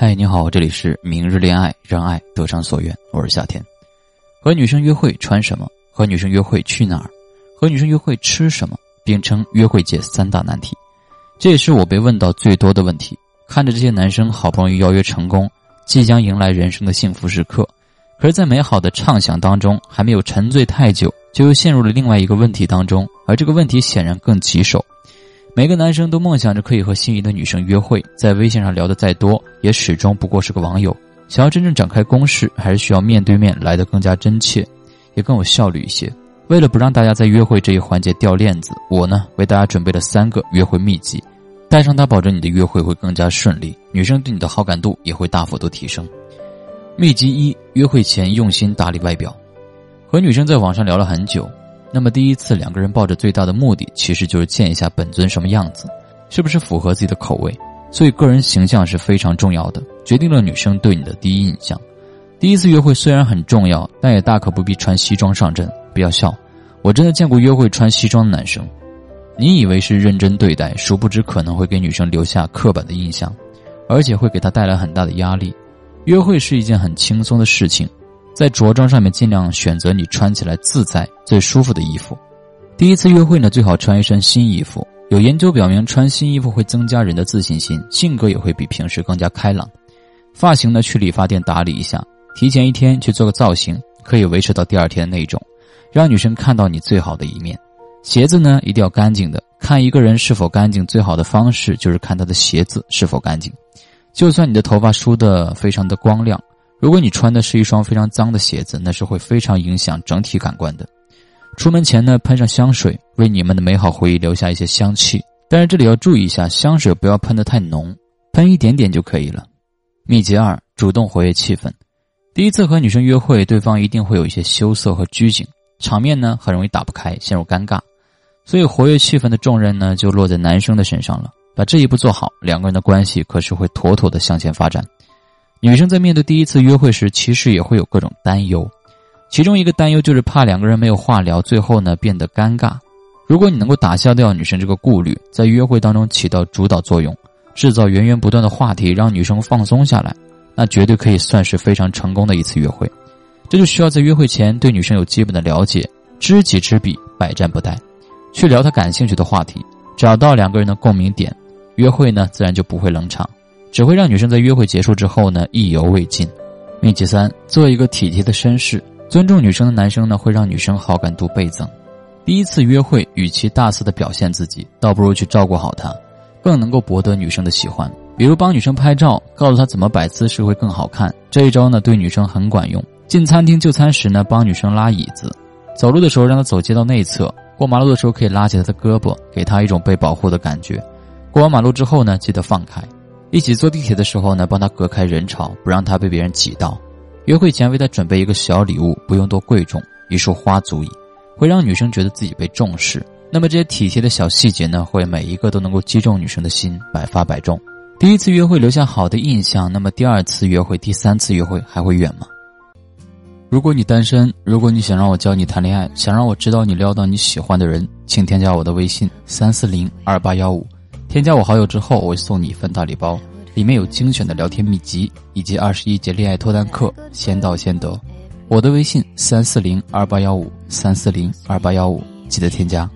嗨，你好，这里是明日恋爱，让爱得偿所愿，我是夏天。和女生约会穿什么？和女生约会去哪儿？和女生约会吃什么？并称约会界三大难题，这也是我被问到最多的问题。看着这些男生好不容易邀约成功，即将迎来人生的幸福时刻，可是，在美好的畅想当中，还没有沉醉太久，就又陷入了另外一个问题当中，而这个问题显然更棘手。每个男生都梦想着可以和心仪的女生约会，在微信上聊得再多，也始终不过是个网友。想要真正展开攻势，还是需要面对面来得更加真切，也更有效率一些。为了不让大家在约会这一环节掉链子，我呢为大家准备了三个约会秘籍，带上它，保证你的约会会更加顺利，女生对你的好感度也会大幅度提升。秘籍一：约会前用心打理外表。和女生在网上聊了很久。那么第一次两个人抱着最大的目的，其实就是见一下本尊什么样子，是不是符合自己的口味。所以个人形象是非常重要的，决定了女生对你的第一印象。第一次约会虽然很重要，但也大可不必穿西装上阵。不要笑，我真的见过约会穿西装的男生。你以为是认真对待，殊不知可能会给女生留下刻板的印象，而且会给她带来很大的压力。约会是一件很轻松的事情。在着装上面，尽量选择你穿起来自在、最舒服的衣服。第一次约会呢，最好穿一身新衣服。有研究表明，穿新衣服会增加人的自信心，性格也会比平时更加开朗。发型呢，去理发店打理一下，提前一天去做个造型，可以维持到第二天的那种，让女生看到你最好的一面。鞋子呢，一定要干净的。看一个人是否干净，最好的方式就是看他的鞋子是否干净。就算你的头发梳得非常的光亮。如果你穿的是一双非常脏的鞋子，那是会非常影响整体感官的。出门前呢，喷上香水，为你们的美好回忆留下一些香气。但是这里要注意一下，香水不要喷得太浓，喷一点点就可以了。秘籍二：主动活跃气氛。第一次和女生约会，对方一定会有一些羞涩和拘谨，场面呢很容易打不开，陷入尴尬。所以活跃气氛的重任呢，就落在男生的身上了。把这一步做好，两个人的关系可是会妥妥的向前发展。女生在面对第一次约会时，其实也会有各种担忧，其中一个担忧就是怕两个人没有话聊，最后呢变得尴尬。如果你能够打消掉女生这个顾虑，在约会当中起到主导作用，制造源源不断的话题，让女生放松下来，那绝对可以算是非常成功的一次约会。这就需要在约会前对女生有基本的了解，知己知彼，百战不殆，去聊她感兴趣的话题，找到两个人的共鸣点，约会呢自然就不会冷场。只会让女生在约会结束之后呢意犹未尽。秘籍三：做一个体贴的绅士，尊重女生的男生呢会让女生好感度倍增。第一次约会，与其大肆的表现自己，倒不如去照顾好她，更能够博得女生的喜欢。比如帮女生拍照，告诉她怎么摆姿势会更好看。这一招呢对女生很管用。进餐厅就餐时呢帮女生拉椅子，走路的时候让她走街道内侧，过马路的时候可以拉起她的胳膊，给她一种被保护的感觉。过完马路之后呢记得放开。一起坐地铁的时候呢，帮他隔开人潮，不让他被别人挤到。约会前为他准备一个小礼物，不用多贵重，一束花足矣，会让女生觉得自己被重视。那么这些体贴的小细节呢，会每一个都能够击中女生的心，百发百中。第一次约会留下好的印象，那么第二次约会、第三次约会还会远吗？如果你单身，如果你想让我教你谈恋爱，想让我知道你撩到你喜欢的人，请添加我的微信三四零二八幺五。添加我好友之后，我会送你一份大礼包，里面有精选的聊天秘籍以及二十一节恋爱脱单课，先到先得。我的微信三四零二八幺五三四零二八幺五，记得添加。